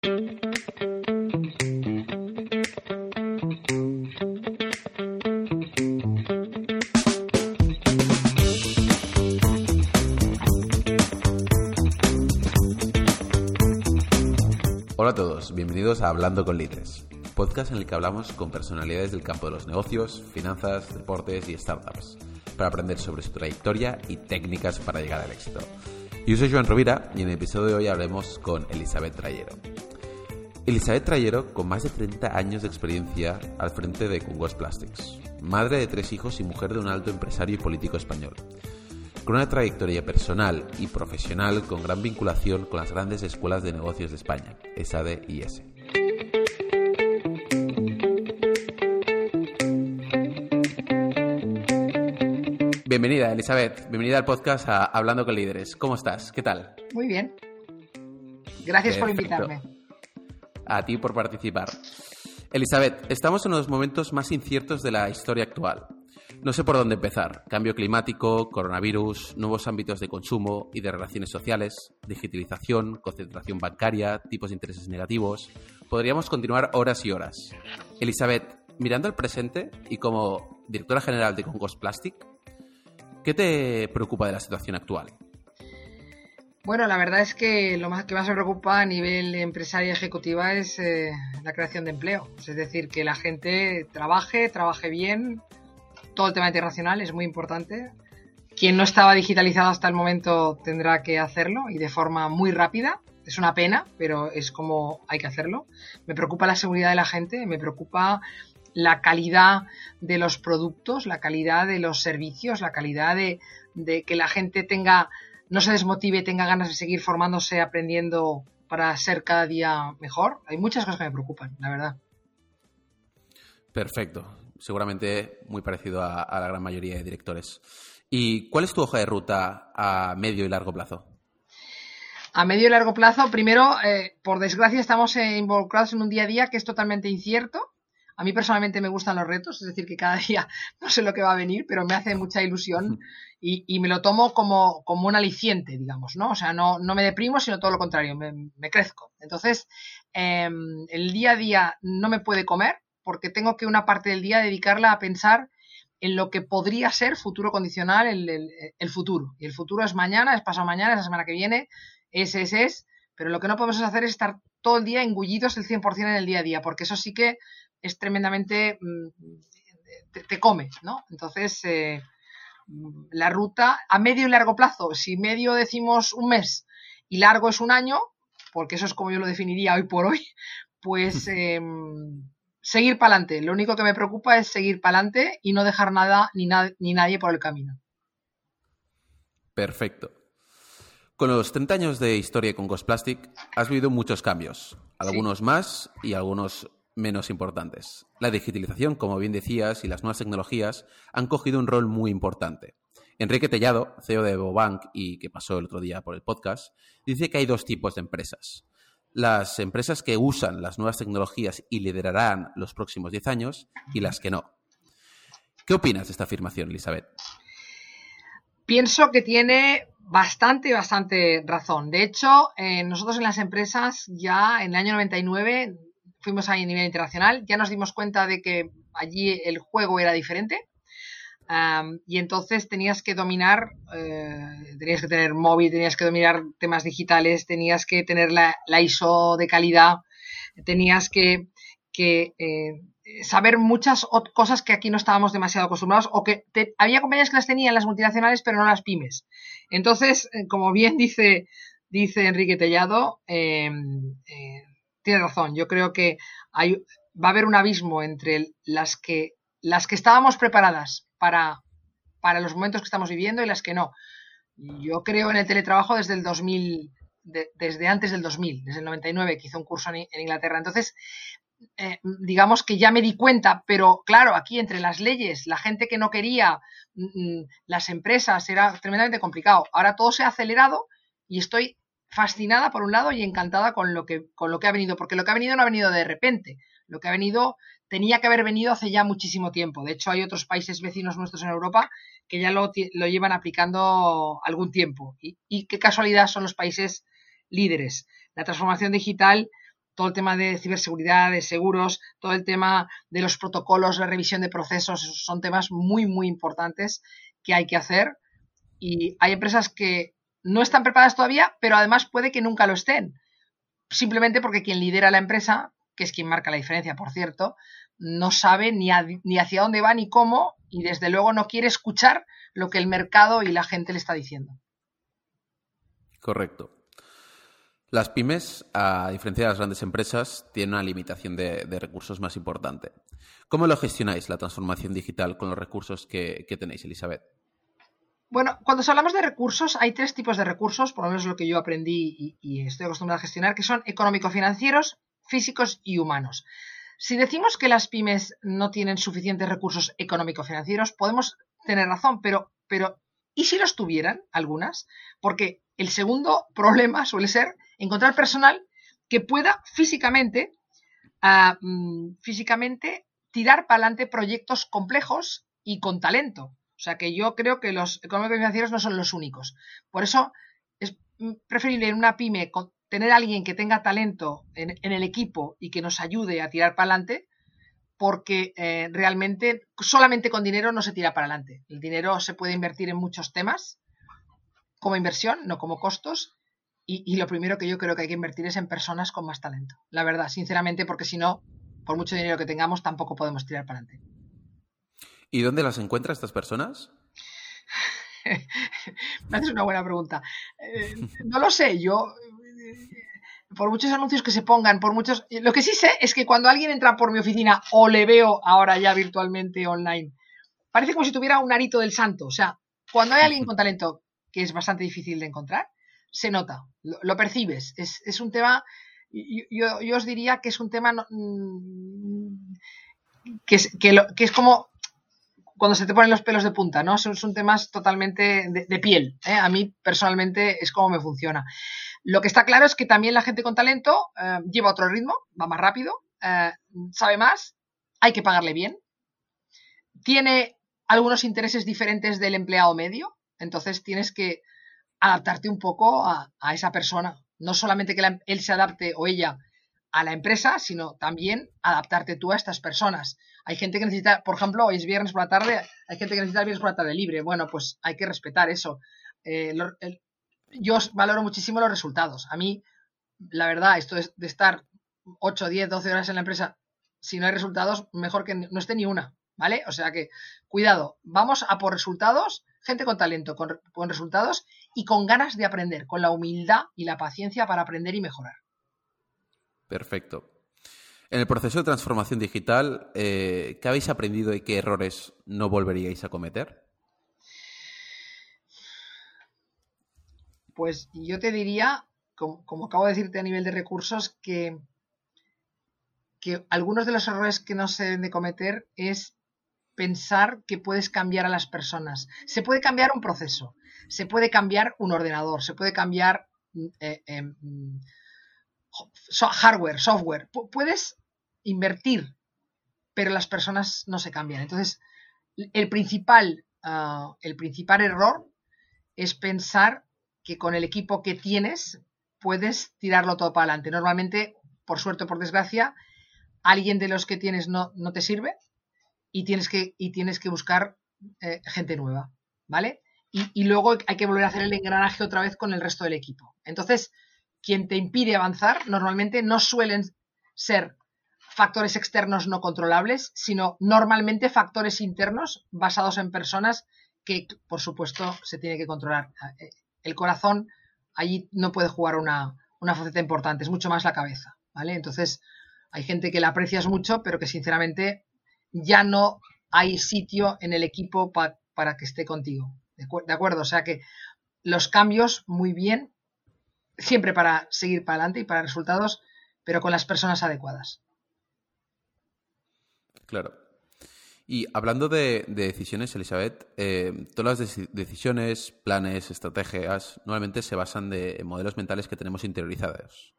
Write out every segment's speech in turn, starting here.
Hola a todos, bienvenidos a Hablando con Líderes, podcast en el que hablamos con personalidades del campo de los negocios, finanzas, deportes y startups, para aprender sobre su trayectoria y técnicas para llegar al éxito. Yo soy Joan Rovira y en el episodio de hoy hablaremos con Elizabeth Trayero. Elizabeth Trayero, con más de 30 años de experiencia al frente de Cungos Plastics, madre de tres hijos y mujer de un alto empresario y político español con una trayectoria personal y profesional con gran vinculación con las grandes escuelas de negocios de España, ESADE y ESE. Bienvenida, Elizabeth. Bienvenida al podcast a Hablando con Líderes. ¿Cómo estás? ¿Qué tal? Muy bien. Gracias por invitarme. A ti por participar. Elizabeth, estamos en los momentos más inciertos de la historia actual. No sé por dónde empezar. Cambio climático, coronavirus, nuevos ámbitos de consumo y de relaciones sociales, digitalización, concentración bancaria, tipos de intereses negativos. Podríamos continuar horas y horas. Elizabeth, mirando al presente y como directora general de Congos Plastic, ¿qué te preocupa de la situación actual? Bueno, la verdad es que lo más que más me preocupa a nivel empresaria ejecutiva es eh, la creación de empleo. Es decir, que la gente trabaje, trabaje bien, todo el tema internacional es muy importante. Quien no estaba digitalizado hasta el momento tendrá que hacerlo y de forma muy rápida. Es una pena, pero es como hay que hacerlo. Me preocupa la seguridad de la gente, me preocupa la calidad de los productos, la calidad de los servicios, la calidad de, que la gente tenga, no se desmotive, tenga ganas de seguir formándose, aprendiendo para ser cada día mejor. Hay muchas cosas que me preocupan, la verdad. Perfecto seguramente muy parecido a, la gran mayoría de directores. ¿Y cuál es tu hoja de ruta a medio y largo plazo? A medio y largo plazo, primero, eh, por desgracia, estamos involucrados en un día a día que es totalmente incierto. A mí personalmente me gustan los retos, es decir, que cada día no sé lo que va a venir, pero me hace mucha ilusión y, me lo tomo como, como, un aliciente, digamos, ¿no? O sea, no, no me deprimo, sino todo lo contrario, me, crezco. Entonces, em, el día a día no me puede comer, porque tengo que una parte del día dedicarla a pensar en lo que podría ser futuro condicional, el, futuro. Y el futuro es mañana, es pasado mañana, es la semana que viene, es, es, es. Pero lo que no podemos hacer es estar todo el día engullidos el 100% en el día a día, porque eso sí que es tremendamente... Mm, te, come, ¿no? Entonces, eh, la ruta a medio y largo plazo, si medio decimos un mes y largo es un año, porque eso es como yo lo definiría hoy por hoy, pues... Em, seguir para adelante. Lo único que me preocupa es seguir para adelante y no dejar nada ni, ni nadie por el camino. Perfecto. Con los 30 años de historia con Ghost Plastic has vivido muchos cambios, algunos más y algunos menos importantes. La digitalización, como bien decías, y las nuevas tecnologías han cogido un rol muy importante. Enrique Tellado, CEO de Bobank y que pasó el otro día por el podcast, dice que hay dos tipos de empresas las empresas que usan las nuevas tecnologías y liderarán los próximos 10 años y las que no. ¿Qué opinas de esta afirmación, Elizabeth? Pienso que tiene bastante, bastante razón. De hecho, eh, nosotros en las empresas ya en el año 99 fuimos a nivel internacional, ya nos dimos cuenta de que allí el juego era diferente y entonces tenías que dominar, eh, tenías que tener móvil, tenías que dominar temas digitales, tenías que tener la, ISO de calidad, tenías que, eh, saber muchas cosas que aquí no estábamos demasiado acostumbrados o que había compañías que las tenían las multinacionales pero no las pymes. Entonces, eh, como bien dice, dice Enrique Tellado, em, tiene razón. Yo creo que va a haber un abismo entre las que, estábamos preparadas para, para los momentos que estamos viviendo y las que no. Yo creo en el teletrabajo desde el 2000, desde antes del 2000, desde el 99, que hice un curso en, Inglaterra. Entonces, eh, digamos que ya me di cuenta, pero claro, aquí entre las leyes, la gente que no quería, mm, mm, las empresas, era tremendamente complicado. Ahora todo se ha acelerado y estoy fascinada por un lado y encantada con lo que, con lo que ha venido, porque lo que ha venido no ha venido de repente, lo que ha venido tenía que haber venido hace ya muchísimo tiempo. De hecho, hay otros países vecinos nuestros en Europa que ya lo, llevan aplicando algún tiempo. Y, qué casualidad son los países líderes. La transformación digital todo el tema de ciberseguridad, de seguros, todo el tema de los protocolos, la revisión de procesos, son temas muy, muy importantes que hay que hacer. Y hay empresas que no están preparadas todavía, pero además puede que nunca lo estén. Simplemente porque quien lidera la empresa, que es quien marca la diferencia, por cierto, no sabe ni, hacia dónde va ni cómo y desde luego no quiere escuchar lo que el mercado y la gente le está diciendo. Correcto. Las pymes, a diferencia de las grandes empresas, tienen una limitación de, recursos más importante. ¿Cómo lo gestionáis la transformación digital con los recursos que, tenéis, Elizabeth? Bueno, cuando hablamos de recursos, hay tres tipos de recursos, por lo menos lo que yo aprendí y, estoy acostumbrado a gestionar, que son económico-financieros, físicos y humanos. Si decimos que las pymes no tienen suficientes recursos económico-financieros, podemos tener razón, pero, pero ¿y si los tuvieran algunas? Porque el segundo problema suele ser encontrar personal que pueda físicamente, mm, físicamente tirar para adelante proyectos complejos y con talento. O sea que yo creo que los económicos financieros no son los únicos. Por eso es preferible en una pyme tener a alguien que tenga talento en, el equipo y que nos ayude a tirar para adelante, porque eh, realmente solamente con dinero no se tira para adelante. El dinero se puede invertir en muchos temas como inversión, no como costos, y, lo primero que yo creo que hay que invertir es en personas con más talento. La verdad, sinceramente, porque si no, por mucho dinero que tengamos, tampoco podemos tirar para adelante. ¿Y dónde las encuentra estas personas? Me haces una buena pregunta. Eh, no lo sé, yo por muchos anuncios que se pongan, por muchos... Lo que sí sé es que cuando alguien entra por mi oficina o le veo ahora ya virtualmente online, parece como si tuviera un arito del santo. O sea, cuando hay alguien con talento, que es bastante difícil de encontrar, se nota, lo, percibes. Es, un tema, yo, os diría que es un tema mm, que, es, que, es como cuando se te ponen los pelos de punta, ¿no? Son, son temas totalmente de, piel. ¿eh? A mí personalmente es como me funciona. Lo que está claro es que también la gente con talento eh, lleva otro ritmo, va más rápido, eh, sabe más, hay que pagarle bien, tiene algunos intereses diferentes del empleado medio, entonces tienes que adaptarte un poco a, esa persona. No solamente que él se adapte o ella a la empresa, sino también adaptarte tú a estas personas. Hay gente que necesita, por ejemplo, hoy es viernes por la tarde, hay gente que necesita el viernes por la tarde libre. Bueno, pues hay que respetar eso. Eh, yo valoro muchísimo los resultados. A mí, la verdad, esto de, de estar 8, 10, 12 horas en la empresa, si no hay resultados, mejor que no esté ni una. ¿Vale? O sea que, cuidado, vamos a por resultados, gente con talento, con, con resultados y con ganas de aprender, con la humildad y la paciencia para aprender y mejorar. Perfecto. En el proceso de transformación digital, eh, ¿qué habéis aprendido y qué errores no volveríais a cometer? Pues yo te diría, como, acabo de decirte a nivel de recursos, que, que algunos de los errores que no se deben de cometer es pensar que puedes cambiar a las personas. Se puede cambiar un proceso, se puede cambiar un ordenador, se puede cambiar eh, em, hardware, software. puedes invertir, pero las personas no se cambian. Entonces, el principal, ah, el principal error es pensar que con el equipo que tienes puedes tirarlo todo para adelante. Normalmente, por suerte o por desgracia, alguien de los que tienes no, no te sirve y tienes que, y tienes que buscar eh, gente nueva, ¿vale? Y, luego hay que volver a hacer el engranaje otra vez con el resto del equipo. Entonces, quien te impide avanzar normalmente no suelen ser factores externos no controlables, sino normalmente factores internos basados en personas que, por supuesto, se tiene que controlar. Eh, el corazón allí no puede jugar una, una faceta importante, es mucho más la cabeza, ¿vale? Entonces, hay gente que la aprecias mucho, pero que sinceramente ya no hay sitio en el equipo para que esté contigo. ¿De, acuerdo? O sea que los cambios muy bien, siempre para seguir para adelante y para resultados, pero con las personas adecuadas. Claro. Y hablando de, decisiones, Elizabeth, eh, todas las decisiones, planes, estrategias, normalmente se basan de modelos mentales que tenemos interiorizados.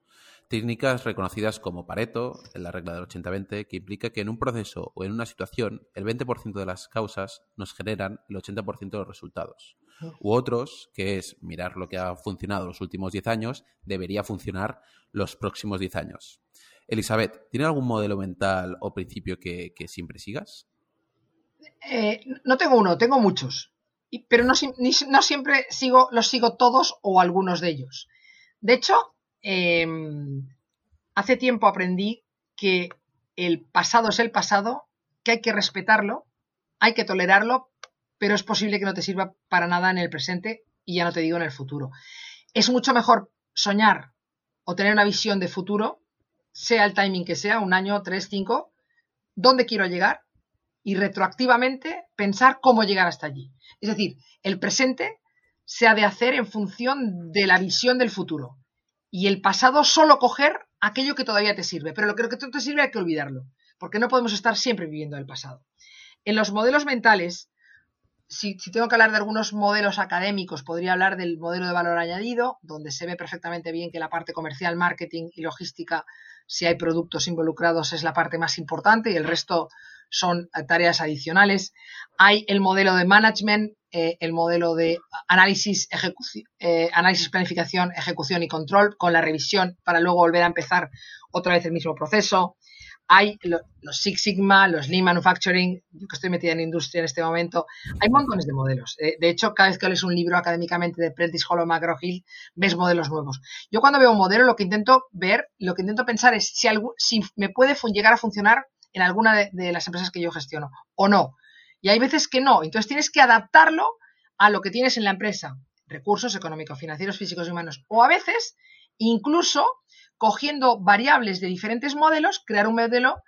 Técnicas reconocidas como Pareto, en la regla del 80-20, que implica que en un proceso o en una situación, el 20% de las causas nos generan el 80% de los resultados. u otros, que es mirar lo que ha funcionado los últimos 10 años, debería funcionar los próximos 10 años. Elizabeth, ¿tiene algún modelo mental o principio que, siempre sigas? Eh, no tengo uno, tengo muchos. Pero no, siempre sigo, los sigo todos o algunos de ellos. De hecho, em, hace tiempo aprendí que el pasado es el pasado, que hay que respetarlo, hay que tolerarlo, pero es posible que no te sirva para nada en el presente y ya no te digo en el futuro. Es mucho mejor soñar o tener una visión de futuro sea el timing que sea, un año, tres, cinco, dónde quiero llegar y retroactivamente pensar cómo llegar hasta allí. Es decir, el presente se ha de hacer en función de la visión del futuro y el pasado solo coger aquello que todavía te sirve, pero lo que no te sirve hay que olvidarlo, porque no podemos estar siempre viviendo el pasado. En los modelos mentales, si, tengo que hablar de algunos modelos académicos, podría hablar del modelo de valor añadido, donde se ve perfectamente bien que la parte comercial, marketing y logística si hay productos involucrados es la parte más importante y el resto son tareas adicionales. Hay el modelo de management, eh, el modelo de análisis, eh, análisis, planificación, ejecución y control con la revisión para luego volver a empezar otra vez el mismo proceso hay los Six Sigma, los Lean Manufacturing, yo que estoy metida en industria en este momento, hay montones de modelos. De, hecho, cada vez que lees un libro académicamente de Prentice Hollow McGraw Hill, ves modelos nuevos. Yo cuando veo un modelo, lo que intento ver, lo que intento pensar es si, me puede llegar a funcionar en alguna de las empresas que yo gestiono o no. Y hay veces que no. Entonces tienes que adaptarlo a lo que tienes en la empresa. Recursos económicos, financieros, físicos y humanos. O a veces, incluso cogiendo variables de diferentes modelos, crear un modelo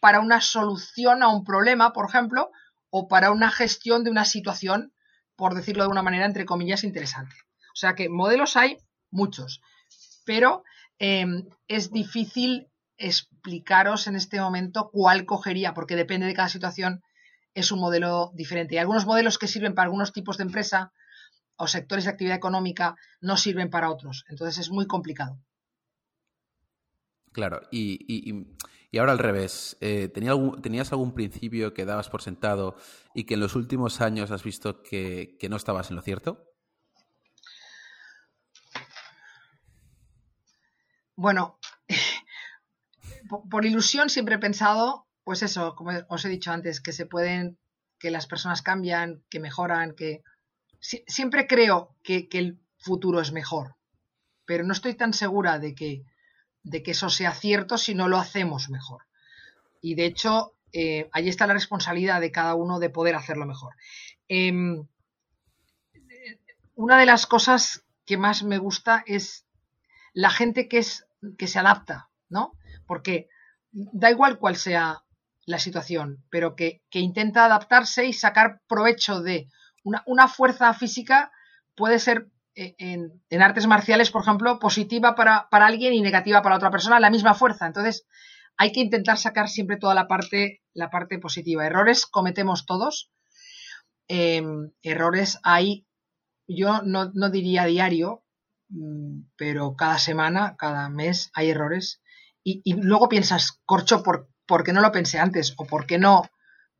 para una solución a un problema, por ejemplo, o para una gestión de una situación, por decirlo de una manera, entre comillas, interesante. O sea que modelos hay muchos, pero em, es difícil explicaros en este momento cuál cogería, porque depende de cada situación, es un modelo diferente. Y algunos modelos que sirven para algunos tipos de empresa o sectores de actividad económica no sirven para otros. Entonces es muy complicado. Claro, y, ahora al revés, eh, ¿tenías algún principio que dabas por sentado y que en los últimos años has visto que, no estabas en lo cierto? Bueno, por, ilusión siempre he pensado, pues eso, como os he dicho antes, que se pueden, que las personas cambian, que mejoran, que siempre creo que el futuro es mejor, pero no estoy tan segura de que de que eso sea cierto si no lo hacemos mejor. Y de hecho, eh, ahí está la responsabilidad de cada uno de poder hacerlo mejor. Em, una de las cosas que más me gusta es la gente que, es, que se adapta, ¿no? Porque da igual cuál sea la situación, pero que, intenta adaptarse y sacar provecho de una, una fuerza física puede ser eh, en, artes marciales, por ejemplo, positiva para, alguien y negativa para otra persona, la misma fuerza. Entonces, hay que intentar sacar siempre toda la parte, la parte positiva. Errores cometemos todos. Em, errores hay, yo no, diría diario, mm, pero cada semana, cada mes hay errores. Y, luego piensas, corcho, ¿por, ¿por, qué no lo pensé antes? ¿O por qué no,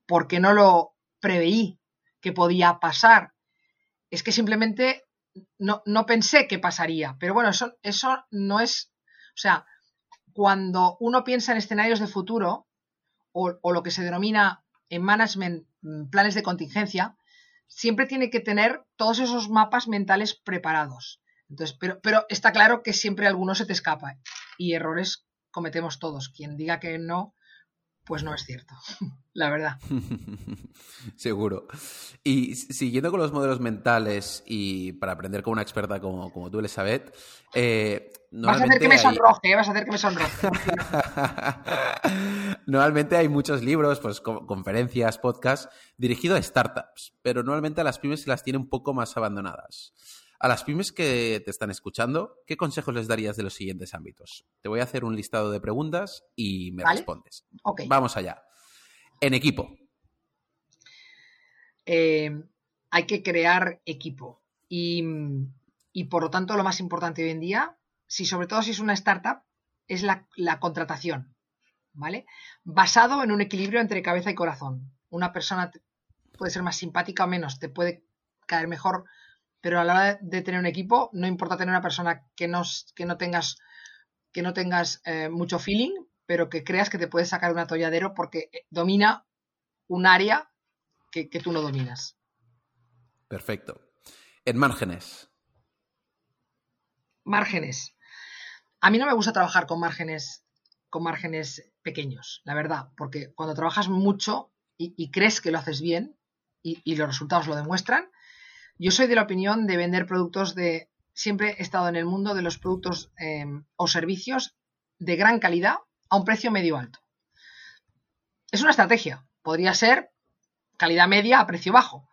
por qué no lo preveí que podía pasar? Es que simplemente no, no pensé que pasaría, pero bueno, eso, eso no es, o sea, cuando uno piensa en escenarios de futuro o, o, lo que se denomina en management mm, planes de contingencia, siempre tiene que tener todos esos mapas mentales preparados. Entonces, pero, pero está claro que siempre alguno se te escapa y errores cometemos todos. Quien diga que no, pues no es cierto, la verdad. Seguro. Y siguiendo con los modelos mentales y para aprender con una experta como, como tú, Elizabeth, eh, vas a hacer que me sonroje, vas a hacer que me sonroje. normalmente hay muchos libros, pues conferencias, podcasts dirigidos a startups, pero normalmente a las pymes se las tiene un poco más abandonadas. A las pymes que te están escuchando, ¿qué consejos les darías de los siguientes ámbitos? Te voy a hacer un listado de preguntas y me respondes. Vamos allá. En equipo. Eh, hay que crear equipo. Y, por lo tanto, lo más importante hoy en día, si sobre todo si es una startup, es la, la contratación. ¿Vale? Basado en un equilibrio entre cabeza y corazón. Una persona puede ser más simpática o menos, te puede caer mejor pero a la hora de tener un equipo, no importa tener una persona que no, que no tengas, que no tengas eh, mucho feeling, pero que creas que te puedes sacar un atolladero porque domina un área que, que tú no dominas. Perfecto. En márgenes. Márgenes. A mí no me gusta trabajar con márgenes, con márgenes pequeños, la verdad, porque cuando trabajas mucho y, crees que lo haces bien y, los resultados lo demuestran, yo soy de la opinión de vender productos de, siempre he estado en el mundo de los productos em, o servicios de gran calidad a un precio medio alto. Es una estrategia, podría ser calidad media a precio bajo,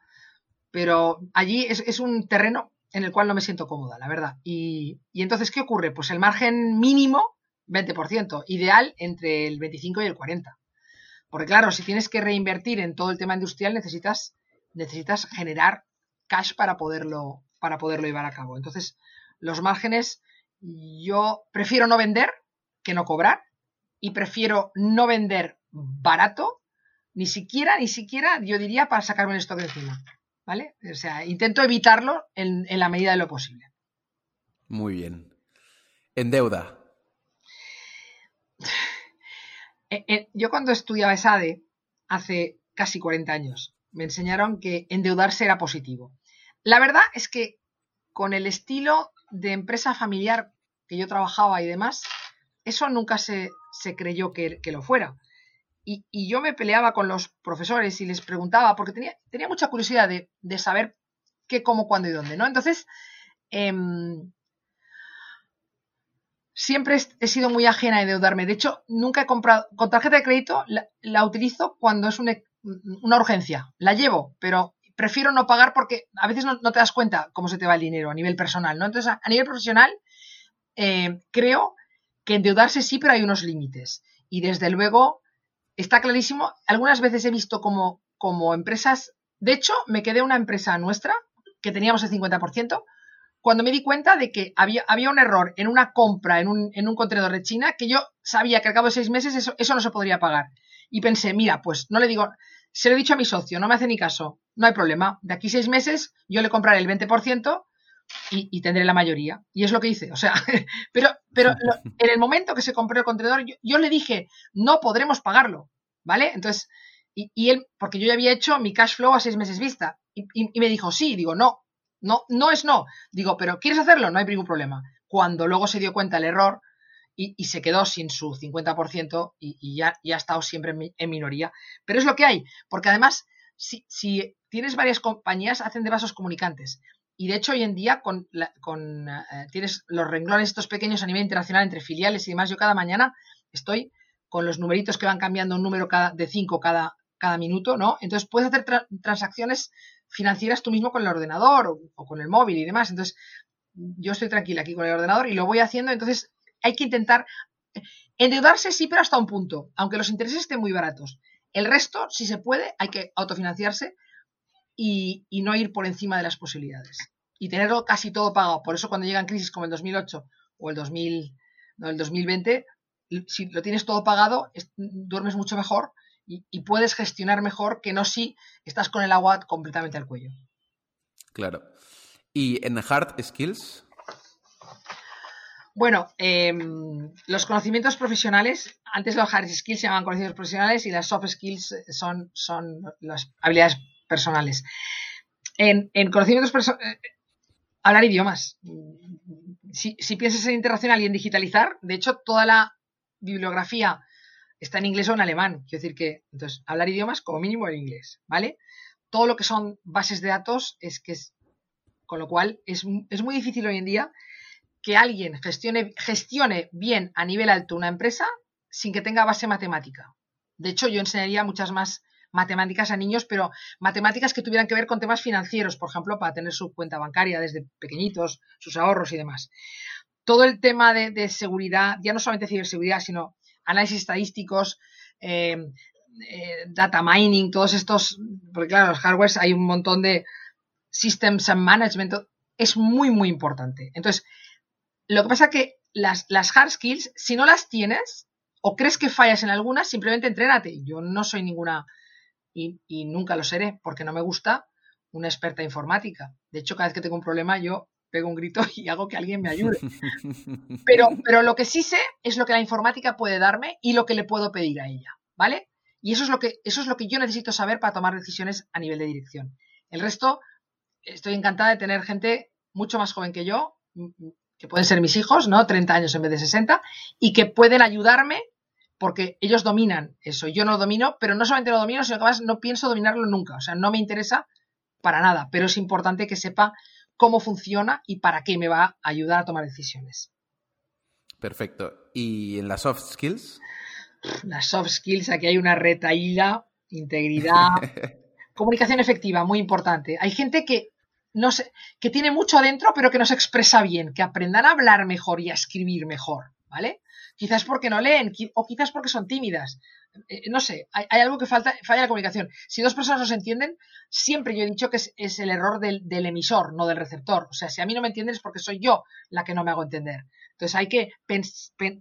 pero allí es un terreno en el cual no me siento cómoda, la verdad. Y, entonces, ¿qué ocurre? Pues el margen mínimo, 20%, ideal entre el 25 y el 40. Porque claro, si tienes que reinvertir en todo el tema industrial, necesitas, necesitas generar cash para poderlo, para poderlo llevar a cabo. Entonces, los márgenes, yo prefiero no vender que no cobrar y prefiero no vender barato, ni siquiera, ni siquiera, yo diría, para sacarme el stock de encima. ¿vale? O sea, intento evitarlo en, la medida de lo posible. Muy bien. En deuda. Eh, eh, yo cuando estudiaba ESADE, hace casi 40 años, me enseñaron que endeudarse era positivo. La verdad es que con el estilo de empresa familiar que yo trabajaba y demás, eso nunca se, creyó que, lo fuera. Y, yo me peleaba con los profesores y les preguntaba, porque tenía, mucha curiosidad de, saber qué, cómo, cuándo y dónde, ¿no? Entonces, em, siempre he sido muy ajena a endeudarme. De hecho, nunca he comprado, con tarjeta de crédito la, utilizo cuando es una, urgencia. La llevo, pero prefiero no pagar porque a veces no, te das cuenta cómo se te va el dinero a nivel personal, ¿no? Entonces, a, nivel profesional, eh, creo que endeudarse sí, pero hay unos límites. Y desde luego, está clarísimo. Algunas veces he visto como, como empresas, de hecho, me quedé una empresa nuestra, que teníamos el 50%, cuando me di cuenta de que había, había un error en una compra en un, en un, contenedor de China, que yo sabía que al cabo de seis meses eso, eso no se podría pagar. Y pensé, mira, pues no le digo, se lo he dicho a mi socio, no me hace ni caso, no hay problema. De aquí seis meses yo le compraré el 20% y, tendré la mayoría. Y es lo que hice. O sea, pero, pero en el momento que se compró el contenedor, yo, le dije, no podremos pagarlo. ¿Vale? Entonces, y, él, porque yo ya había hecho mi cash flow a seis meses vista. Y, me dijo, sí, digo, no, no, no es no. Digo, pero ¿quieres hacerlo? No hay ningún problema. Cuando luego se dio cuenta el error y, se quedó sin su 50% y, ya, ya ha estado siempre en, minoría. Pero es lo que hay, porque además, si, si tienes varias compañías, hacen de vasos comunicantes. Y de hecho, hoy en día, con, con eh, tienes los renglones estos pequeños a nivel internacional entre filiales y demás. Yo cada mañana estoy con los numeritos que van cambiando un número cada, de 5 cada, cada minuto, ¿no? Entonces puedes hacer transacciones financieras tú mismo con el ordenador o, con el móvil y demás. Entonces, yo estoy tranquila aquí con el ordenador y lo voy haciendo. Entonces, hay que intentar endeudarse, sí, pero hasta un punto, aunque los intereses estén muy baratos. El resto, si se puede, hay que autofinanciarse y, no ir por encima de las posibilidades. Y tenerlo casi todo pagado. Por eso cuando llegan crisis como el 2008 o el, 2000, no, el 2020, si lo tienes todo pagado, duermes mucho mejor y, puedes gestionar mejor que no si estás con el agua completamente al cuello. Claro. ¿Y en hard skills? Bueno, em, los conocimientos profesionales, antes los hard skills se llamaban conocimientos profesionales y las soft skills son, son las habilidades personales. En, conocimientos personales, eh, hablar idiomas. Si, piensas en internacional y en digitalizar, de hecho, toda la bibliografía está en inglés o en alemán. Quiero decir que, entonces, hablar idiomas como mínimo en inglés, ¿vale? Todo lo que son bases de datos es que es, con lo cual es, es muy difícil hoy en día que alguien gestione, gestione bien a nivel alto una empresa sin que tenga base matemática. De hecho, yo enseñaría muchas más matemáticas a niños, pero matemáticas que tuvieran que ver con temas financieros, por ejemplo, para tener su cuenta bancaria desde pequeñitos, sus ahorros y demás. Todo el tema de, seguridad, ya no solamente ciberseguridad, sino análisis estadísticos, eh, eh, data mining, todos estos, porque claro, los hardwares hay un montón de systems and management, es muy, muy importante. Entonces, lo que pasa es que las, las hard skills, si no las tienes, o crees que fallas en algunas, simplemente entrénate. Yo no soy ninguna y, nunca lo seré porque no me gusta una experta informática. De hecho, cada vez que tengo un problema, yo pego un grito y hago que alguien me ayude. Pero, pero lo que sí sé es lo que la informática puede darme y lo que le puedo pedir a ella, ¿vale? Y eso es lo que, eso es lo que yo necesito saber para tomar decisiones a nivel de dirección. El resto, estoy encantada de tener gente mucho más joven que yo, que pueden ser mis hijos, ¿no? 30 años en vez de 60, y que pueden ayudarme porque ellos dominan eso. Yo no lo domino, pero no solamente lo domino, sino que además no pienso dominarlo nunca. O sea, no me interesa para nada, pero es importante que sepa cómo funciona y para qué me va a ayudar a tomar decisiones. Perfecto. ¿Y en las soft skills? Las soft skills, aquí hay una retaída, integridad, comunicación efectiva, muy importante. Hay gente que no sé, que tiene mucho adentro, pero que no se expresa bien, que aprendan a hablar mejor y a escribir mejor, ¿vale? Quizás porque no leen, o quizás porque son tímidas. Eh, no sé, hay, algo que falta, falla la comunicación. Si dos personas no se entienden, siempre yo he dicho que es, el error del, del, emisor, no del receptor. O sea, si a mí no me entienden es porque soy yo la que no me hago entender. Entonces hay que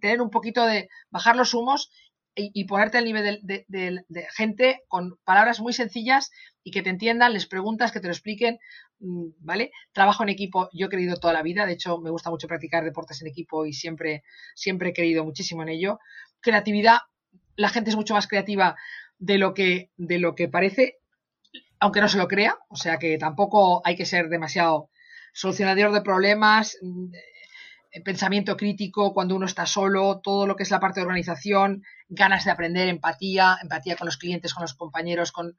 tener un poquito de bajar los humos y, ponerte al nivel de, gente con palabras muy sencillas y que te entiendan, les preguntas, que te lo expliquen, mm, ¿vale? Trabajo en equipo, yo he querido toda la vida, de hecho me gusta mucho practicar deportes en equipo y siempre, siempre he querido muchísimo en ello. Creatividad, la gente es mucho más creativa de lo que, de lo que parece, aunque no se lo crea, o sea que tampoco hay que ser demasiado solucionador de problemas, mm, pensamiento crítico cuando uno está solo, todo lo que es la parte de organización, ganas de aprender, empatía, empatía con los clientes, con los compañeros, con...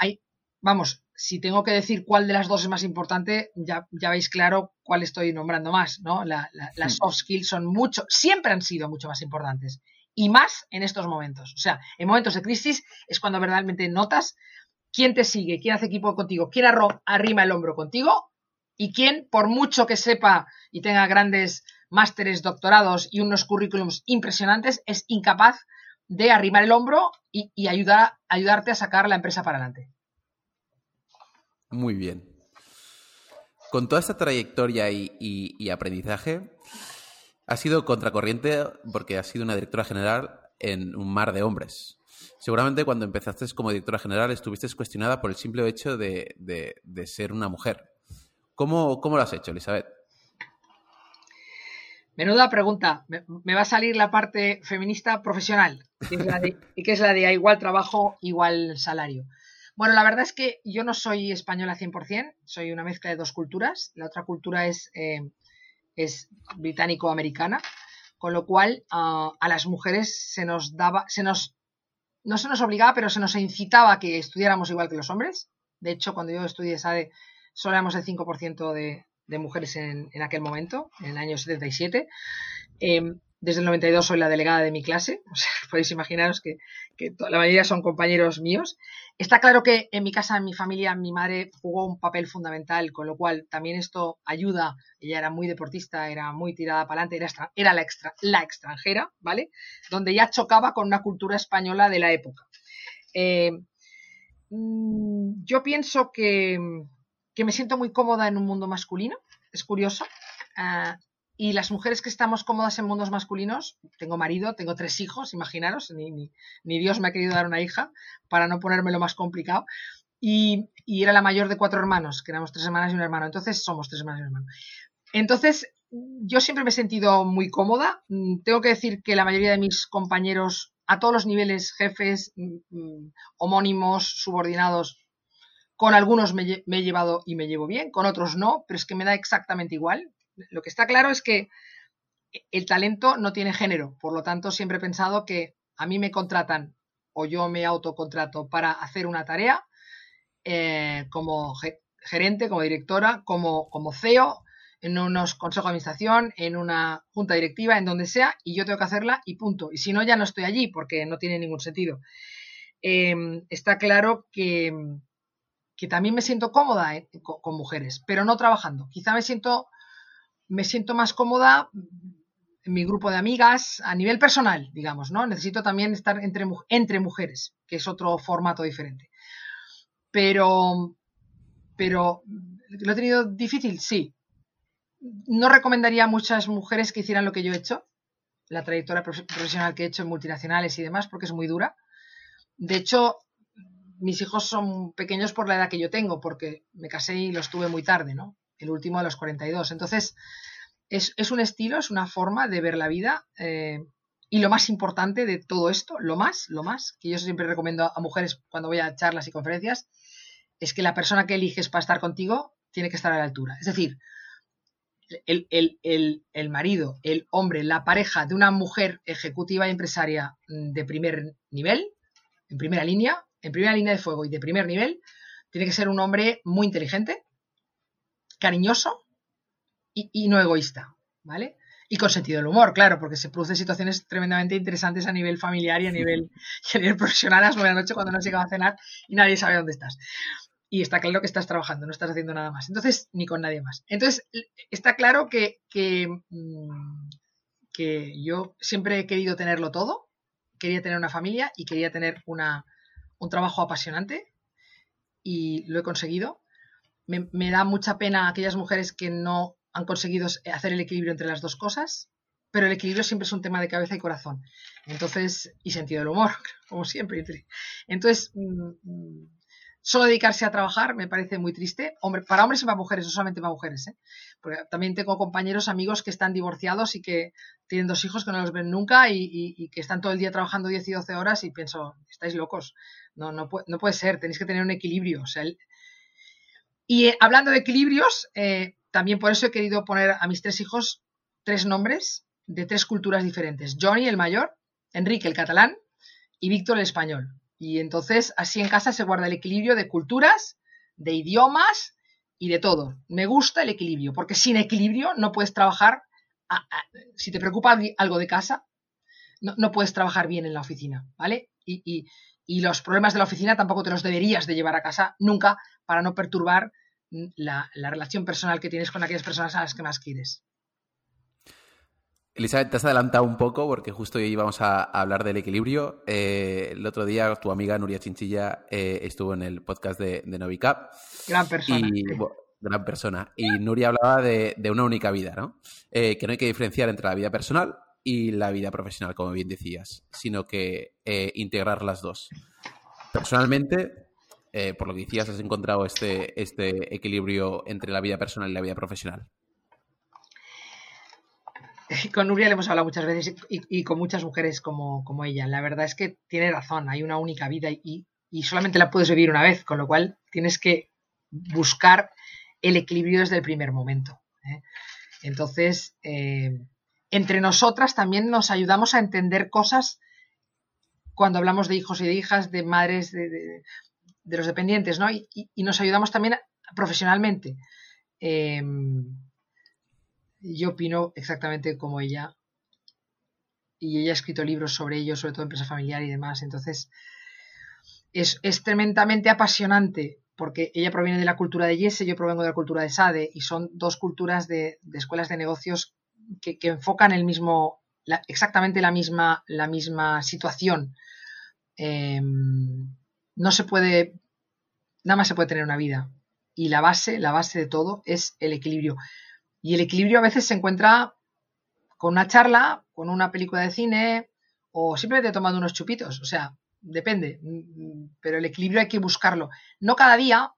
Hay, vamos, si tengo que decir cuál de las dos es más importante, ya, ya veis claro cuál estoy nombrando más, ¿no? las soft skills son mucho, siempre han sido mucho más importantes. Y más en estos momentos. O sea, en momentos de crisis es cuando verdaderamente notas quién te sigue, quién hace equipo contigo, quién arrima el hombro contigo y quién, por mucho que sepa y tenga grandes másteres, doctorados y unos currículums impresionantes, es incapaz de arrimar el hombro y, ayudar, ayudarte a sacar la empresa para adelante. Muy bien. Con toda esta trayectoria y, aprendizaje, ha sido contracorriente porque has sido una directora general en un mar de hombres. Seguramente cuando empezaste como directora general estuviste cuestionada por el simple hecho de ser una mujer. ¿Cómo, ¿Cómo, lo has hecho, Elizabeth? Menuda pregunta. Me, va a salir la parte feminista profesional, y que es la de igual trabajo, igual salario. Bueno, la verdad es que yo no soy española 100%, soy una mezcla de dos culturas. La otra cultura es, eh, es británico-americana, con lo cual ah, a las mujeres se nos daba, se nos, no se nos obligaba, pero se nos incitaba a que estudiáramos igual que los hombres. De hecho, cuando yo estudié SADE, solo éramos el 5% de, mujeres en, aquel momento, en el año 77. Em, desde el 92 soy la delegada de mi clase, podéis imaginaros que, la mayoría son compañeros míos. Está claro que en mi casa, en mi familia, mi madre jugó un papel fundamental, con lo cual también esto ayuda. Ella era muy deportista, era muy tirada para adelante, era, la extranjera, ¿vale? Donde ya chocaba con una cultura española de la época. Em, mm, yo pienso que, que me siento muy cómoda en un mundo masculino, es curioso. Ah, y las mujeres que estamos cómodas en mundos masculinos, tengo marido, tengo tres hijos, imaginaros, ni, ni, Dios me ha querido dar una hija para no ponérmelo más complicado. Y, y, era la mayor de cuatro hermanos, que éramos tres hermanas y un hermano. Entonces somos tres hermanas y un hermano. Entonces, yo siempre me he sentido muy cómoda. Mm, tengo que decir que la mayoría de mis compañeros, a todos los niveles, jefes, mm, mm, homónimos, subordinados, con algunos me, he llevado y me llevo bien, con otros no, pero es que me da exactamente igual. Lo que está claro es que el talento no tiene género, por lo tanto siempre he pensado que a mí me contratan o yo me autocontrato para hacer una tarea eh, como gerente, como directora, como, como CEO, en unos consejos de administración, en una junta directiva, en donde sea, y yo tengo que hacerla y punto. Y si no, ya no estoy allí porque no tiene ningún sentido. Em, está claro que, que también me siento cómoda eh, con, mujeres, pero no trabajando. Quizá me siento, me siento más cómoda en mi grupo de amigas a nivel personal, digamos, ¿no? Necesito también estar entre, entre mujeres, que es otro formato diferente. Pero, pero, ¿lo he tenido difícil? Sí. No recomendaría a muchas mujeres que hicieran lo que yo he hecho, la trayectoria profesional que he hecho en multinacionales y demás, porque es muy dura. De hecho, mis hijos son pequeños por la edad que yo tengo, porque me casé y los tuve muy tarde, ¿no? El último a los 42. Entonces, es, un estilo, es una forma de ver la vida. Eh, y lo más importante de todo esto, lo más, lo más, que yo siempre recomiendo a mujeres cuando voy a charlas y conferencias, es que la persona que eliges para estar contigo tiene que estar a la altura. Es decir, el, marido, el hombre, la pareja de una mujer ejecutiva y empresaria de primer nivel, en primera línea, en primera línea de fuego y de primer nivel, tiene que ser un hombre muy inteligente, cariñoso y, no egoísta, ¿vale? Y con sentido del humor, claro, porque se producen situaciones tremendamente interesantes a nivel familiar y a nivel, y a nivel profesional a las nueve de la noche cuando no has llegado a cenar y nadie sabe dónde estás y está claro que estás trabajando, no estás haciendo nada más. Entonces, ni con nadie más. Entonces, está claro que, que, mm, yo siempre he querido tenerlo todo. Quería tener una familia y quería tener una, un trabajo apasionante y lo he conseguido. Me, me, da mucha pena aquellas mujeres que no han conseguido hacer el equilibrio entre las dos cosas, pero el equilibrio siempre es un tema de cabeza y corazón. Entonces, y sentido del humor, como siempre. Entonces, mm, mm, Solo dedicarse a trabajar me parece muy triste. Hombre, para hombres y para mujeres, no solamente para mujeres. ¿eh? Porque también tengo compañeros, amigos que están divorciados y que tienen dos hijos que no los ven nunca y, que están todo el día trabajando 10 y 12 horas y pienso, estáis locos. No, no, puede, ser, tenéis que tener un equilibrio. Y eh, hablando de equilibrios, eh, también por eso he querido poner a mis tres hijos tres nombres de tres culturas diferentes. Johnny, el mayor, Enrique, el catalán, y Víctor, el español. Y entonces así en casa se guarda el equilibrio de culturas, de idiomas y de todo. Me gusta el equilibrio, porque sin equilibrio no puedes trabajar, si te preocupa algo de casa, no, puedes trabajar bien en la oficina, ¿vale? Y, los problemas de la oficina tampoco te los deberías de llevar a casa nunca para no perturbar la relación personal que tienes con aquellas personas a las que más quieres. Elizabeth, te has adelantado un poco porque justo hoy íbamos a, hablar del equilibrio. Eh, el otro día tu amiga Nuria Chinchilla eh, estuvo en el podcast de, de Novicap. Gran persona. Y, gran persona. Y Nuria hablaba de, una única vida, ¿no? Eh, que no hay que diferenciar entre la vida personal y la vida profesional, como bien decías, sino que integrar las dos. Personalmente, por lo que decías, has encontrado este, este equilibrio entre la vida personal y la vida profesional. con Nuria le hemos hablado muchas veces y, con muchas mujeres como, ella. La verdad es que tiene razón, hay una única vida y, solamente la puedes vivir una vez, con lo cual tienes que buscar el equilibrio desde el primer momento. ¿eh? Entonces, eh, entre nosotras también nos ayudamos a entender cosas cuando hablamos de hijos y de hijas, de madres, de, los dependientes, ¿no? Y, nos ayudamos también profesionalmente. Eh, yo opino exactamente como ella. Y ella ha escrito libros sobre ello, sobre todo empresa familiar y demás. Entonces, es, tremendamente apasionante porque ella proviene de la cultura de Yese, yo provengo de la cultura de Sade, y son dos culturas de, escuelas de negocios que, enfocan el mismo, exactamente la misma, la misma situación. Em, no se puede, nada más se puede tener una vida. Y la base, la base de todo es el equilibrio. Y el equilibrio a veces se encuentra con una charla, con una película de cine o simplemente tomando unos chupitos. O sea, depende. Pero el equilibrio hay que buscarlo. No cada día,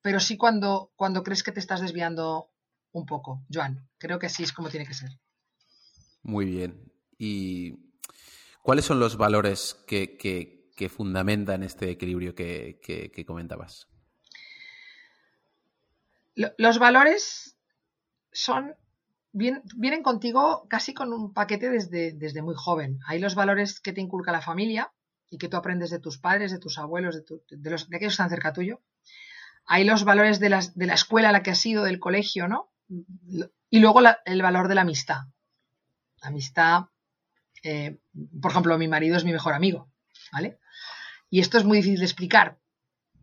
pero sí cuando, cuando crees que te estás desviando un poco. Joan, creo que así es como tiene que ser. Muy bien. ¿Y cuáles son los valores que, fundamentan este equilibrio que, comentabas? Los valores son vienen contigo casi con un paquete desde, desde muy joven. Hay los valores que te inculca la familia y que tú aprendes de tus padres, de tus abuelos, de, los, de aquellos que están cerca tuyo. Hay los valores de, de la escuela a la que has ido, del colegio, ¿no? Y luego el valor de la amistad. Amistad, eh, por ejemplo, mi marido es mi mejor amigo, ¿vale? Y esto es muy difícil de explicar,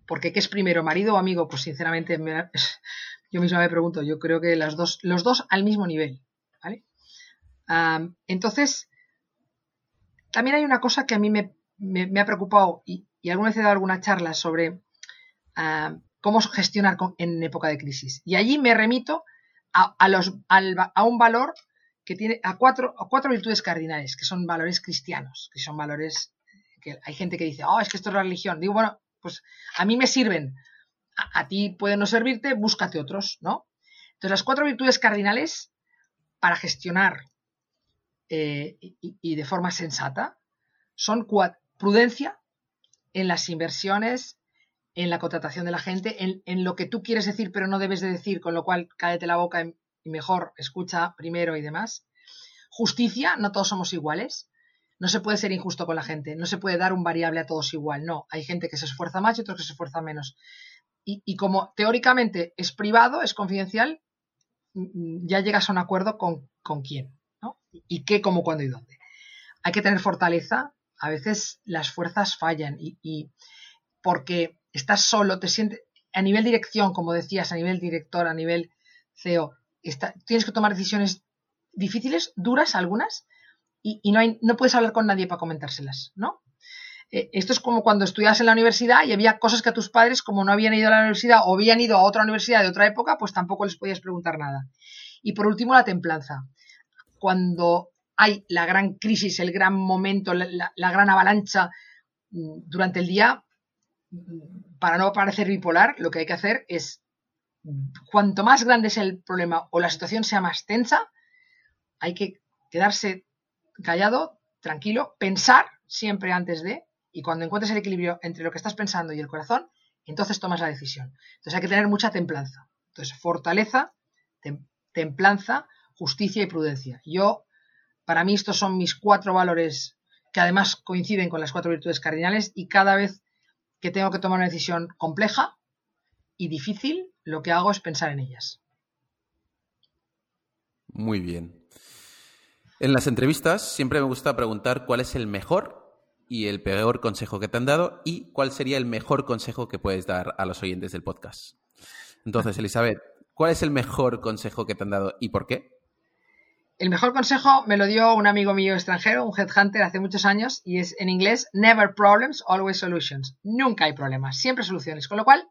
porque ¿qué es primero, marido o amigo? Pues sinceramente me, yo misma me pregunto, yo creo que las dos, los dos al mismo nivel, entonces, también hay una cosa que a mí me, ha preocupado y, alguna vez he dado alguna charla sobre cómo gestionar en época de crisis. Y allí me remito a, un valor que tiene a cuatro, a cuatro virtudes cardinales, que son valores cristianos, que son valores que hay gente que dice, oh, es que esto es religión. Digo, bueno, pues a mí me sirven, a, ti pueden no servirte, búscate otros, ¿no? Entonces, las cuatro virtudes cardinales para gestionar eh, y, de forma sensata son prudencia en las inversiones, en la contratación de la gente, en, en, lo que tú quieres decir pero no debes de decir, con lo cual cállate la boca y mejor escucha primero y demás. Justicia, no todos somos iguales. No se puede ser injusto con la gente, no se puede dar un variable a todos igual, no. Hay gente que se esfuerza más y otros que se esfuerza menos. Y, como teóricamente es privado, es confidencial, mm, mm, ya llegas a un acuerdo con, con quién, ¿no? Y qué, cómo, cuándo y dónde. Hay que tener fortaleza. A veces las fuerzas fallan y, y porque estás solo, te sientes a nivel dirección, como decías, a nivel director, a nivel CEO, tienes que tomar decisiones difíciles, duras algunas, y, no, hay, no puedes hablar con nadie para comentárselas, ¿no? Eh, esto es como cuando estudias en la universidad y había cosas que a tus padres, como no habían ido a la universidad o habían ido a otra universidad de otra época, pues tampoco les podías preguntar nada. Y por último, la templanza. Cuando hay la gran crisis, el gran momento, la, la gran avalancha mm, durante el día, mm, para no parecer bipolar, lo que hay que hacer es cuanto más grande es el problema o la situación sea más tensa, hay que quedarse callado, tranquilo, pensar siempre antes de, y cuando encuentres el equilibrio entre lo que estás pensando y el corazón, entonces tomas la decisión. Entonces hay que tener mucha templanza. Entonces, fortaleza, templanza, justicia y prudencia. Yo, para mí, estos son mis cuatro valores que además coinciden con las cuatro virtudes cardinales y cada vez que tengo que tomar una decisión compleja y difícil, lo que hago es pensar en ellas. Muy bien. En las entrevistas siempre me gusta preguntar cuál es el mejor y el peor consejo que te han dado y cuál sería el mejor consejo que puedes dar a los oyentes del podcast. Entonces, Elizabeth, ¿cuál es el mejor consejo que te han dado y por qué? El mejor consejo me lo dio un amigo mío extranjero, un headhunter hace muchos años, y es en inglés, never problems, always solutions. Nunca hay problemas, siempre soluciones. Con lo cual,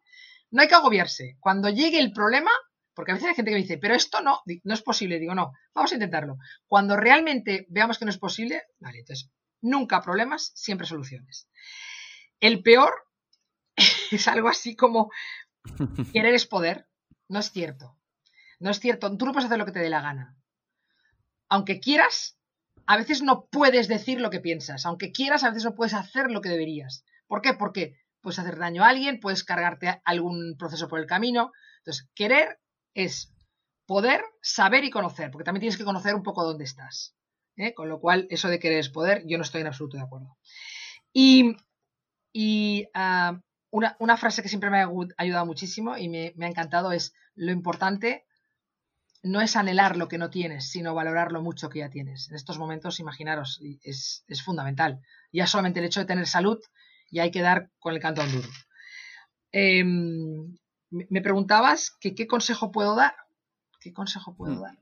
no hay que agobiarse. Cuando llegue el problema, porque a veces hay gente que me dice, pero esto no, no es posible. Digo, no, vamos a intentarlo. Cuando realmente veamos que no es posible, vale, entonces, nunca problemas, siempre soluciones. El peor es algo así como querer es poder. No es cierto. No es cierto. Tú no puedes hacer lo que te dé la gana. Aunque quieras, a veces no puedes decir lo que piensas. Aunque quieras, a veces no puedes hacer lo que deberías. ¿Por qué? Porque puedes hacer daño a alguien, puedes cargarte algún proceso por el camino. Entonces, querer es poder, saber y conocer, porque también tienes que conocer un poco dónde estás. ¿Eh? Con lo cual, eso de querer es poder, yo no estoy en absoluto de acuerdo. Y, ah, una, frase que siempre me ha ayudado muchísimo y me, ha encantado es, lo importante no es anhelar lo que no tienes, sino valorar lo mucho que ya tienes. En estos momentos, imaginaros, es, es fundamental. Ya solamente el hecho de tener salud y hay que dar con el canto al duro. Em, me preguntabas que qué consejo puedo dar. ¿Qué consejo puedo mm. dar?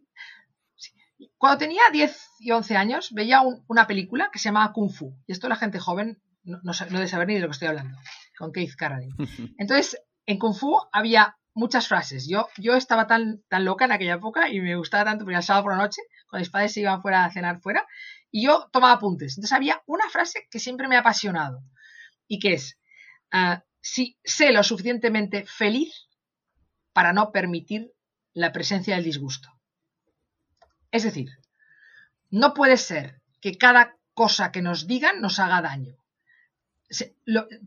Cuando tenía 10 y 11 años veía una película que se llamaba Kung Fu. Y esto la gente joven no, no, debe saber ni de lo que estoy hablando. Con Keith Carradine. Entonces, en Kung Fu había muchas frases. Yo, yo estaba tan, tan loca en aquella época y me gustaba tanto porque el sábado por la noche, cuando mis padres se iban fuera a cenar fuera, y yo tomaba apuntes. Entonces había una frase que siempre me ha apasionado y que es, ah, si sé lo suficientemente feliz para no permitir la presencia del disgusto. Es decir, no puede ser que cada cosa que nos digan nos haga daño.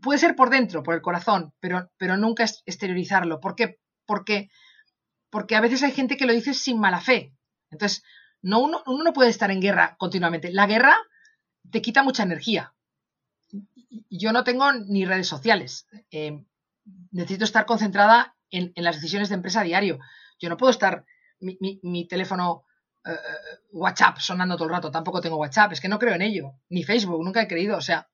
puede ser por dentro, por el corazón, pero, pero nunca exteriorizarlo. ¿Por qué? Porque, porque a veces hay gente que lo dice sin mala fe. Entonces, no, uno, no puede estar en guerra continuamente. La guerra te quita mucha energía yo no tengo ni redes sociales. Eh, necesito estar concentrada en, las decisiones de empresa a diario. Yo no puedo estar mi, teléfono eh, eh, WhatsApp sonando todo el rato. Tampoco tengo WhatsApp. Es que no creo en ello. Ni Facebook, nunca he creído. O sea,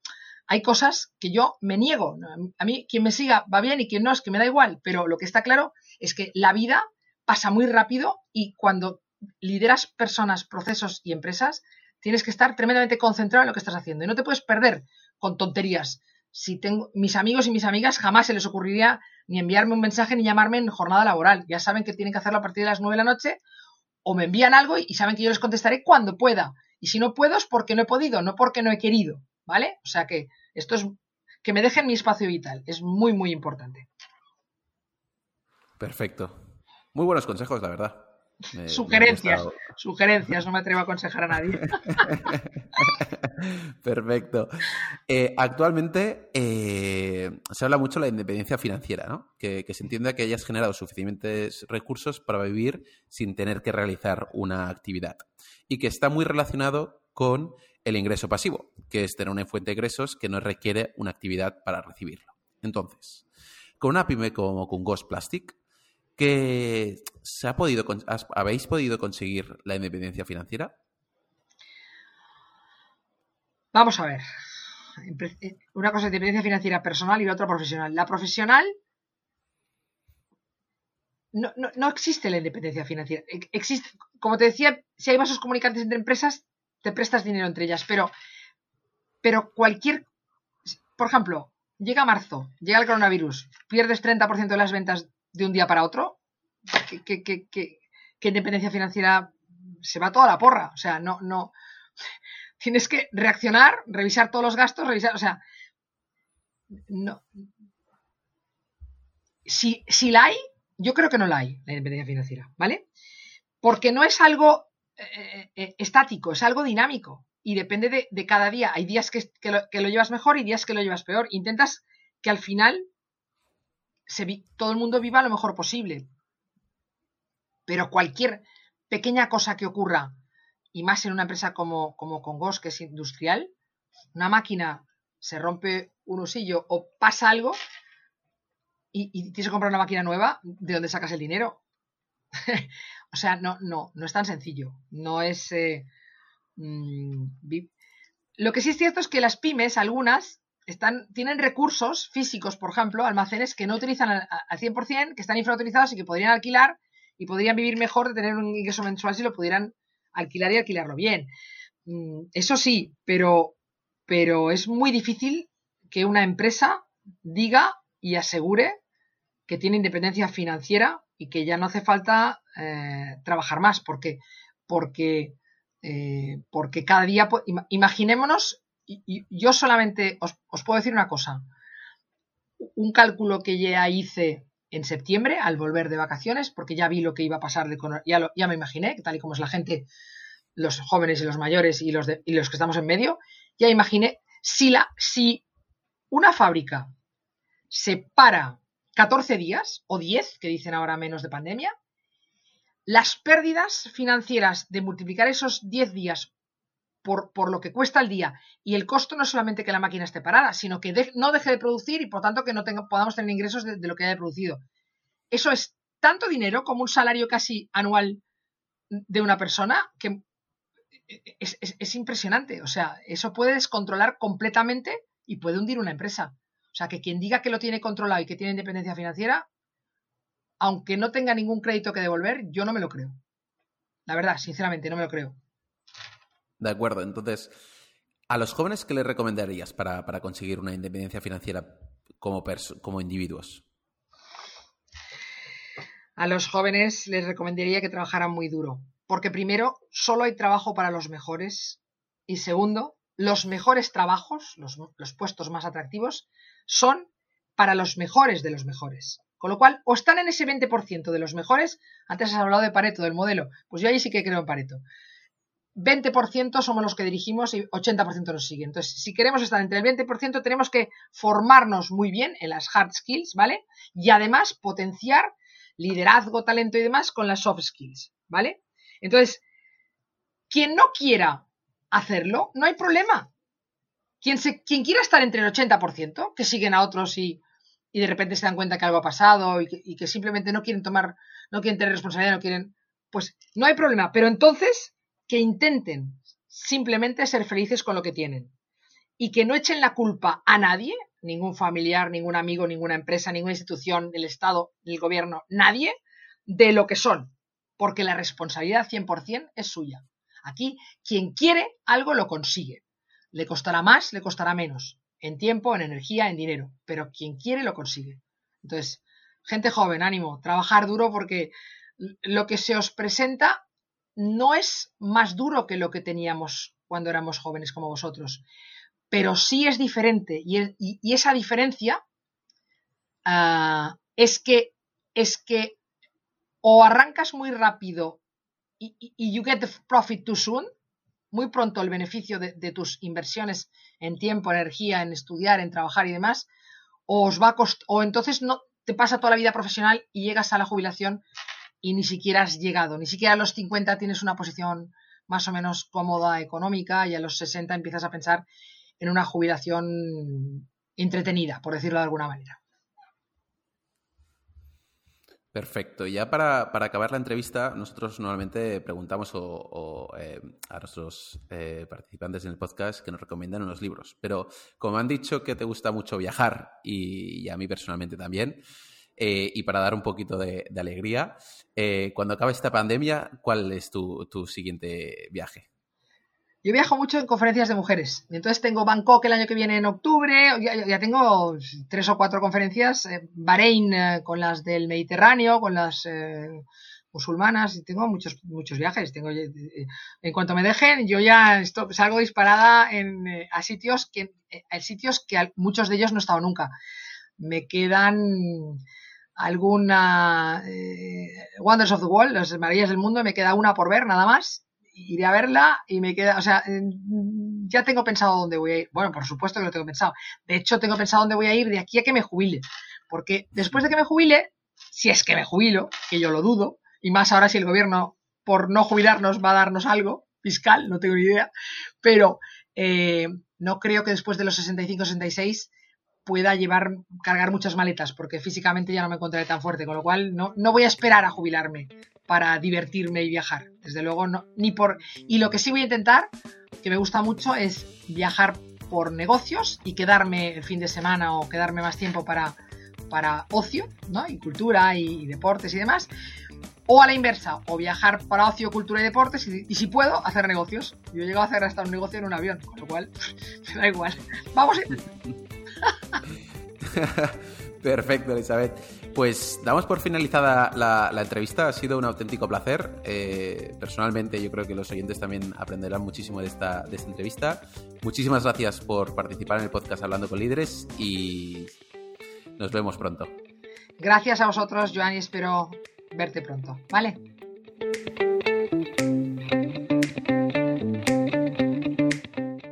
hay cosas que yo me niego. A mí, quien me siga va bien y quien no, es que me da igual. Pero lo que está claro es que la vida pasa muy rápido y cuando lideras personas, procesos y empresas, tienes que estar tremendamente concentrado en lo que estás haciendo y no te puedes perder con tonterías. Si tengo mis amigos y mis amigas jamás se les ocurriría ni enviarme un mensaje ni llamarme en jornada laboral. Ya saben que tienen que hacerlo a partir de las 9 de la noche o me envían algo y saben que yo les contestaré cuando pueda. Y si no puedo es porque no he podido, no porque no he querido, ¿vale? O sea que esto es que me dejen mi espacio vital. Es muy, muy importante. Perfecto. Muy buenos consejos, la verdad. Sugerencias, sugerencias, no me atrevo a aconsejar a nadie. Perfecto. Eh, actualmente eh, se habla mucho de la independencia financiera, ¿no? Que, que, se entiende que hayas generado suficientes recursos para vivir sin tener que realizar una actividad. Y que está muy relacionado con el ingreso pasivo, que es tener una fuente de ingresos que no requiere una actividad para recibirlo. Entonces, con una pyme como con Ghost Plastic, que se ha podido, ¿habéis podido conseguir la independencia financiera? Vamos a ver. Una cosa es independencia financiera personal y la otra profesional. La profesional no, no, existe la independencia financiera. Existe, como te decía, si hay vasos comunicantes entre empresas, te prestas dinero entre ellas, pero, pero cualquier, por ejemplo, llega marzo, llega el coronavirus, pierdes 30% de las ventas de un día para otro, que, independencia financiera se va toda la porra. O sea, no, no. Tienes que reaccionar, revisar todos los gastos, revisar. O sea. No. Si, si la hay, yo creo que no la hay, la independencia financiera, ¿vale? Porque no es algo eh, eh, estático, es algo dinámico y depende de, de cada día. Hay días que, que, lo, llevas mejor y días que lo llevas peor. Intentas que al final todo el mundo viva lo mejor posible. Pero cualquier pequeña cosa que ocurra, y más en una empresa como, como Congos, que es industrial, una máquina se rompe un usillo o pasa algo y, tienes que comprar una máquina nueva, ¿de dónde sacas el dinero? o sea, no, no, no es tan sencillo. No es. Eh, mm, lo que sí es cierto es que las pymes, algunas, tienen recursos físicos, por ejemplo, almacenes que no utilizan al, 100%, que están infrautilizados y que podrían alquilar y podrían vivir mejor de tener un ingreso mensual si lo pudieran alquilar y alquilarlo bien. Mm, eso sí, pero, pero es muy difícil que una empresa diga y asegure que tiene independencia financiera y que ya no hace falta eh, trabajar más, porque, porque, eh, porque cada día, imaginémonos y, yo solamente os, puedo decir una cosa. Un cálculo que ya hice en septiembre al volver de vacaciones, porque ya vi lo que iba a pasar, de, ya, ya me imaginé, tal y como es la gente, los jóvenes y los mayores y los, y los que estamos en medio, ya imaginé si, la, si una fábrica se para 14 días o 10, que dicen ahora menos de pandemia, las pérdidas financieras de multiplicar esos 10 días por, lo que cuesta el día. Y el costo no es solamente que la máquina esté parada, sino que no deje de producir y por tanto que no podamos tener ingresos de, lo que haya producido. Eso es tanto dinero como un salario casi anual de una persona que es, impresionante. O sea, eso puede descontrolar completamente y puede hundir una empresa. O sea, que quien diga que lo tiene controlado y que tiene independencia financiera, aunque no tenga ningún crédito que devolver, yo no me lo creo. La verdad, sinceramente, no me lo creo. De acuerdo, entonces, ¿a los jóvenes qué les recomendarías para, conseguir una independencia financiera como, como individuos? A los jóvenes les recomendaría que trabajaran muy duro, porque primero, solo hay trabajo para los mejores y segundo, los mejores trabajos, los, los puestos más atractivos, son para los mejores de los mejores. Con lo cual, o están en ese 20% de los mejores, antes has hablado de Pareto, del modelo, pues yo ahí sí que creo en Pareto. 20% somos los que dirigimos y 80% nos sigue. Entonces, si queremos estar entre el 20%, tenemos que formarnos muy bien en las hard skills, ¿vale? Y además potenciar liderazgo, talento y demás con las soft skills, ¿vale? Entonces, quien no quiera hacerlo, no hay problema. Quien, se, quien quiera estar entre el 80%, que siguen a otros y, y de repente se dan cuenta que algo ha pasado y que, y que simplemente no quieren tomar, no quieren tener responsabilidad, no quieren, pues no hay problema. Pero entonces que intenten simplemente ser felices con lo que tienen y que no echen la culpa a nadie, ningún familiar, ningún amigo, ninguna empresa, ninguna institución, el Estado, el gobierno, nadie, de lo que son, porque la responsabilidad 100% es suya. Aquí, quien quiere algo lo consigue. Le costará más, le costará menos, en tiempo, en energía, en dinero, pero quien quiere lo consigue. Entonces, gente joven, ánimo, trabajar duro porque lo que se os presenta no es más duro que lo que teníamos cuando éramos jóvenes como vosotros. pero sí es diferente y, esa diferencia ah, es que es que o arrancas muy rápido y, you get the profit too soon, muy pronto el beneficio de, tus inversiones en tiempo, energía, en estudiar, en trabajar y demás, o os va a o entonces no te pasa toda la vida profesional y llegas a la jubilación y ni siquiera has llegado, ni siquiera a los 50 tienes una posición más o menos cómoda económica y a los 60 empiezas a pensar en una jubilación entretenida, por decirlo de alguna manera. Perfecto. Y ya para, acabar la entrevista, nosotros normalmente preguntamos eh, a nuestros eh, participantes en el podcast que nos recomiendan unos libros. Pero como han dicho que te gusta mucho viajar y, a mí personalmente también, eh, y para dar un poquito de, alegría, cuando acabe esta pandemia, ¿cuál es tu siguiente viaje? Yo viajo mucho en conferencias de mujeres. Entonces tengo Bangkok el año que viene en octubre, ya, tengo tres o cuatro conferencias, eh, Bahrein eh, con las del Mediterráneo, con las eh, musulmanas, y tengo muchos, muchos viajes. Tengo, en cuanto me dejen, yo ya salgo disparada en, a sitios que, a sitios que muchos de ellos no he estado nunca. Me quedan alguna Wonders of the World, las maravillas del mundo, me queda una por ver nada más iré a verla y me queda, o sea, ya tengo pensado dónde voy a ir. Bueno, por supuesto que lo tengo pensado. De hecho, tengo pensado dónde voy a ir de aquí a que me jubile. Porque después de que me jubile, si es que me jubilo, que yo lo dudo, y más ahora si el gobierno, por no jubilarnos, va a darnos algo fiscal, no tengo ni idea, pero eh, no creo que después de los 65-66 pueda llevar, cargar muchas maletas, porque físicamente ya no me encontraré tan fuerte, con lo cual no, no voy a esperar a jubilarme para divertirme y viajar. Desde luego, no, ni por. Y lo que sí voy a intentar, que me gusta mucho, es viajar por negocios y quedarme el fin de semana o quedarme más tiempo para, para ocio, ¿no? Y cultura y, deportes y demás. O a la inversa, o viajar para ocio, cultura y deportes y, si puedo, hacer negocios. Yo he llegado a hacer hasta un negocio en un avión, con lo cual me da igual. Vamos. Perfecto, Elizabeth. Pues damos por finalizada la, entrevista. Ha sido un auténtico placer. Eh, personalmente, yo creo que los oyentes también aprenderán muchísimo de esta, de esta entrevista. Muchísimas gracias por participar en el podcast Hablando con Líderes y nos vemos pronto. Gracias a vosotros, Joan, y espero verte pronto. ¿Vale?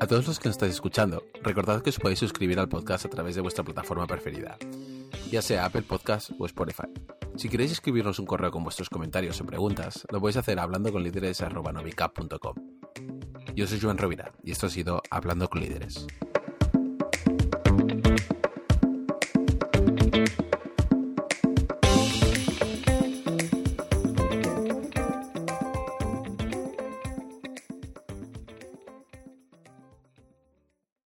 Todos los que nos estáis escuchando, recordad que os podéis suscribir al podcast a través de vuestra plataforma preferida ya sea Apple Podcast o Spotify. Si queréis escribirnos un correo con vuestros comentarios o preguntas, lo podéis hacer hablando con líderes Yo soy Joan Rovira y esto ha sido Hablando con Líderes.